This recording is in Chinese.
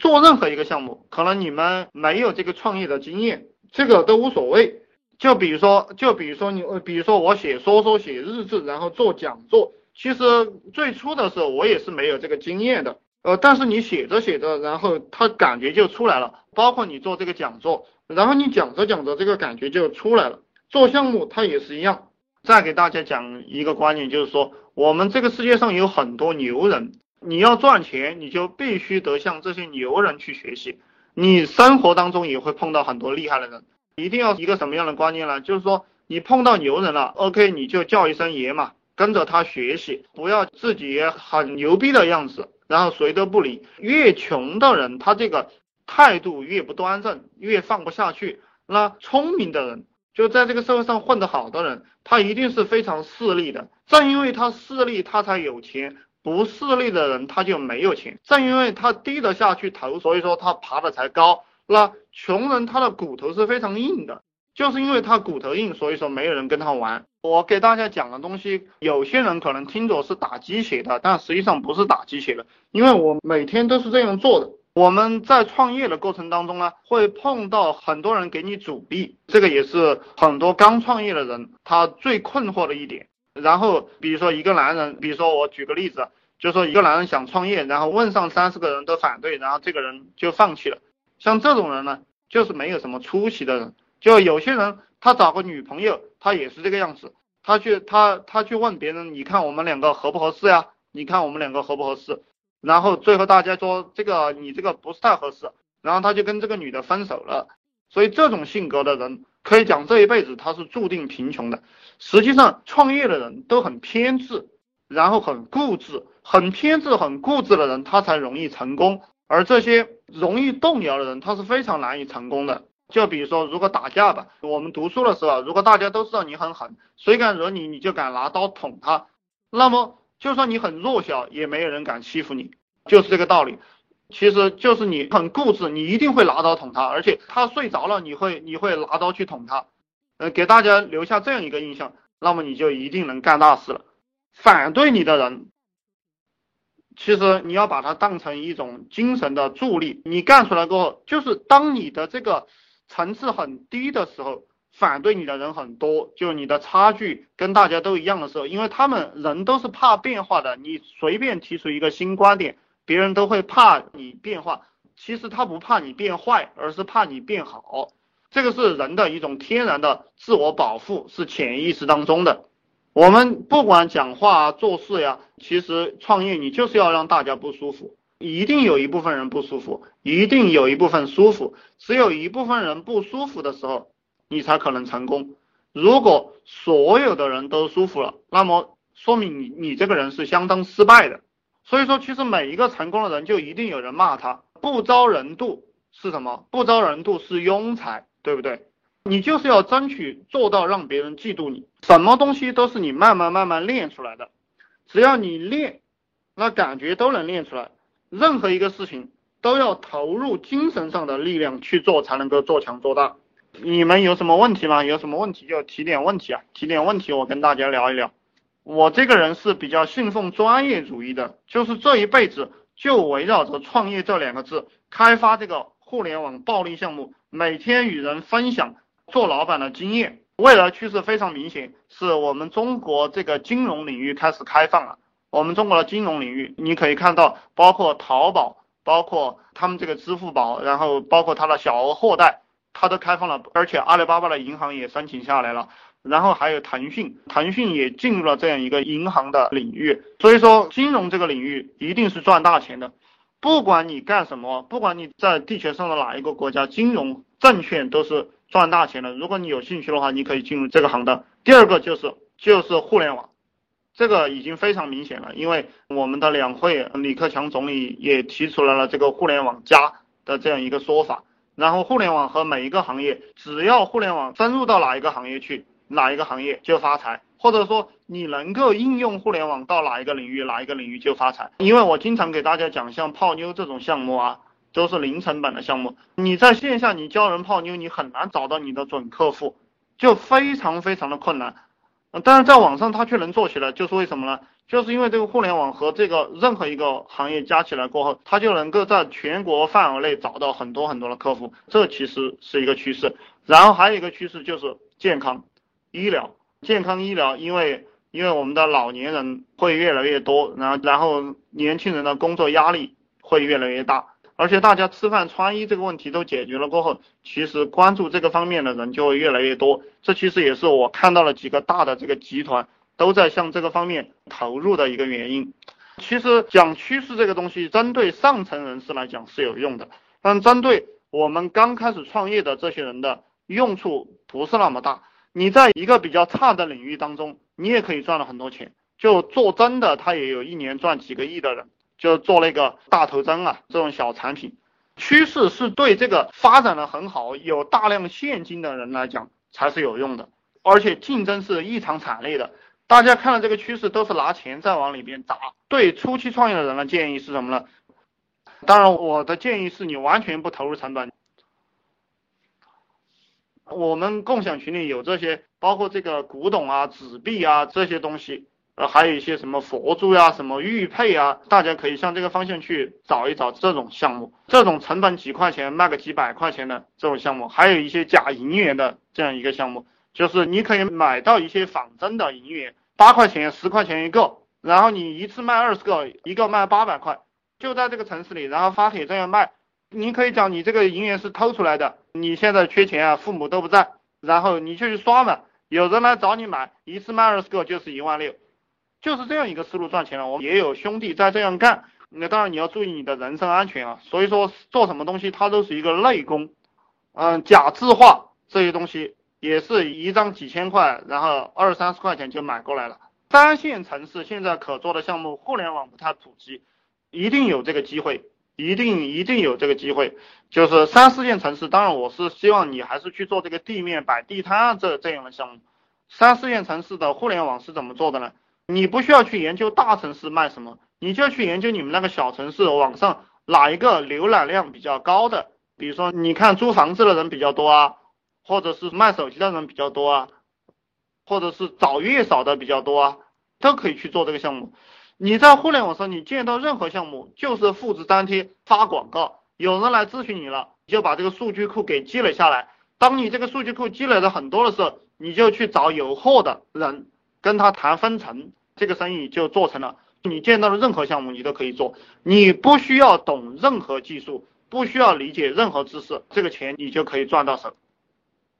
做任何一个项目，可能你们没有这个创业的经验，这个都无所谓。就比如说，就比如说你，比如说我写说说写日志，然后做讲座。其实最初的时候我也是没有这个经验的，呃，但是你写着写着，然后他感觉就出来了。包括你做这个讲座，然后你讲着讲着，这个感觉就出来了。做项目它也是一样。再给大家讲一个观念，就是说我们这个世界上有很多牛人。你要赚钱，你就必须得向这些牛人去学习。你生活当中也会碰到很多厉害的人，一定要一个什么样的观念呢？就是说，你碰到牛人了，OK，你就叫一声爷嘛，跟着他学习，不要自己很牛逼的样子，然后谁都不理。越穷的人，他这个态度越不端正，越放不下去。那聪明的人，就在这个社会上混得好的人，他一定是非常势利的。正因为他势利，他才有钱。不势利的人他就没有钱，正因为他低得下去头，所以说他爬的才高。那穷人他的骨头是非常硬的，就是因为他骨头硬，所以说没有人跟他玩。我给大家讲的东西，有些人可能听着是打鸡血的，但实际上不是打鸡血的，因为我每天都是这样做的。我们在创业的过程当中呢，会碰到很多人给你阻力，这个也是很多刚创业的人他最困惑的一点。然后，比如说一个男人，比如说我举个例子，就说一个男人想创业，然后问上三十个人都反对，然后这个人就放弃了。像这种人呢，就是没有什么出息的人。就有些人他找个女朋友，他也是这个样子，他去他他去问别人，你看我们两个合不合适呀？你看我们两个合不合适？然后最后大家说这个你这个不是太合适，然后他就跟这个女的分手了。所以这种性格的人。可以讲这一辈子他是注定贫穷的。实际上，创业的人都很偏执，然后很固执，很偏执、很固执的人，他才容易成功。而这些容易动摇的人，他是非常难以成功的。就比如说，如果打架吧，我们读书的时候，如果大家都知道你很狠，谁敢惹你，你就敢拿刀捅他，那么就算你很弱小，也没有人敢欺负你，就是这个道理。其实就是你很固执，你一定会拿刀捅他，而且他睡着了，你会你会拿刀去捅他，呃，给大家留下这样一个印象，那么你就一定能干大事了。反对你的人，其实你要把它当成一种精神的助力，你干出来过后，就是当你的这个层次很低的时候，反对你的人很多，就你的差距跟大家都一样的时候，因为他们人都是怕变化的，你随便提出一个新观点。别人都会怕你变化，其实他不怕你变坏，而是怕你变好。这个是人的一种天然的自我保护，是潜意识当中的。我们不管讲话做事呀，其实创业你就是要让大家不舒服，一定有一部分人不舒服，一定有一部分舒服。只有一部分人不舒服的时候，你才可能成功。如果所有的人都舒服了，那么说明你你这个人是相当失败的。所以说，其实每一个成功的人就一定有人骂他，不招人妒是什么？不招人妒是庸才，对不对？你就是要争取做到让别人嫉妒你。什么东西都是你慢慢慢慢练出来的，只要你练，那感觉都能练出来。任何一个事情都要投入精神上的力量去做，才能够做强做大。你们有什么问题吗？有什么问题就提点问题啊，提点问题，我跟大家聊一聊。我这个人是比较信奉专业主义的，就是这一辈子就围绕着创业这两个字，开发这个互联网暴利项目，每天与人分享做老板的经验。未来趋势非常明显，是我们中国这个金融领域开始开放了。我们中国的金融领域，你可以看到，包括淘宝，包括他们这个支付宝，然后包括它的小额货贷，它都开放了，而且阿里巴巴的银行也申请下来了。然后还有腾讯，腾讯也进入了这样一个银行的领域，所以说金融这个领域一定是赚大钱的。不管你干什么，不管你在地球上的哪一个国家，金融证券都是赚大钱的。如果你有兴趣的话，你可以进入这个行当。第二个就是就是互联网，这个已经非常明显了，因为我们的两会李克强总理也提出来了这个互联网加的这样一个说法。然后互联网和每一个行业，只要互联网深入到哪一个行业去。哪一个行业就发财，或者说你能够应用互联网到哪一个领域，哪一个领域就发财。因为我经常给大家讲，像泡妞这种项目啊，都是零成本的项目。你在线下你教人泡妞，你很难找到你的准客户，就非常非常的困难。但是在网上他却能做起来，就是为什么呢？就是因为这个互联网和这个任何一个行业加起来过后，它就能够在全国范围内找到很多很多的客户，这其实是一个趋势。然后还有一个趋势就是健康医疗，健康医疗，因为因为我们的老年人会越来越多，然后然后年轻人的工作压力会越来越大，而且大家吃饭穿衣这个问题都解决了过后，其实关注这个方面的人就会越来越多。这其实也是我看到了几个大的这个集团。都在向这个方面投入的一个原因。其实讲趋势这个东西，针对上层人士来讲是有用的，但针对我们刚开始创业的这些人的用处不是那么大。你在一个比较差的领域当中，你也可以赚了很多钱。就做真的，他也有一年赚几个亿的人，就做那个大头针啊这种小产品。趋势是对这个发展的很好、有大量现金的人来讲才是有用的，而且竞争是异常惨烈的。大家看到这个趋势都是拿钱在往里边砸。对初期创业的人的建议是什么呢？当然，我的建议是你完全不投入成本。我们共享群里有这些，包括这个古董啊、纸币啊这些东西，呃，还有一些什么佛珠呀、什么玉佩啊，大家可以向这个方向去找一找这种项目。这种成本几块钱卖个几百块钱的这种项目，还有一些假银元的这样一个项目，就是你可以买到一些仿真的银元。八块钱、十块钱一个，然后你一次卖二十个，一个卖八百块，就在这个城市里，然后发帖这样卖。你可以讲你这个银元是偷出来的，你现在缺钱啊，父母都不在，然后你就去刷嘛，有人来找你买，一次卖二十个就是一万六，就是这样一个思路赚钱了。我们也有兄弟在这样干，那当然你要注意你的人身安全啊。所以说做什么东西它都是一个内功，嗯，假字画这些东西。也是一张几千块，然后二三十块钱就买过来了。三线城市现在可做的项目，互联网不太普及，一定有这个机会，一定一定有这个机会。就是三四线城市，当然我是希望你还是去做这个地面摆地摊这这样的项目。三四线城市的互联网是怎么做的呢？你不需要去研究大城市卖什么，你就去研究你们那个小城市网上哪一个浏览量比较高的，比如说你看租房子的人比较多啊。或者是卖手机的人比较多啊，或者是找月嫂的比较多啊，都可以去做这个项目。你在互联网上你见到任何项目，就是复制粘贴发广告，有人来咨询你了，你就把这个数据库给积累下来。当你这个数据库积累的很多的时候，你就去找有货的人，跟他谈分成，这个生意就做成了。你见到的任何项目你都可以做，你不需要懂任何技术，不需要理解任何知识，这个钱你就可以赚到手。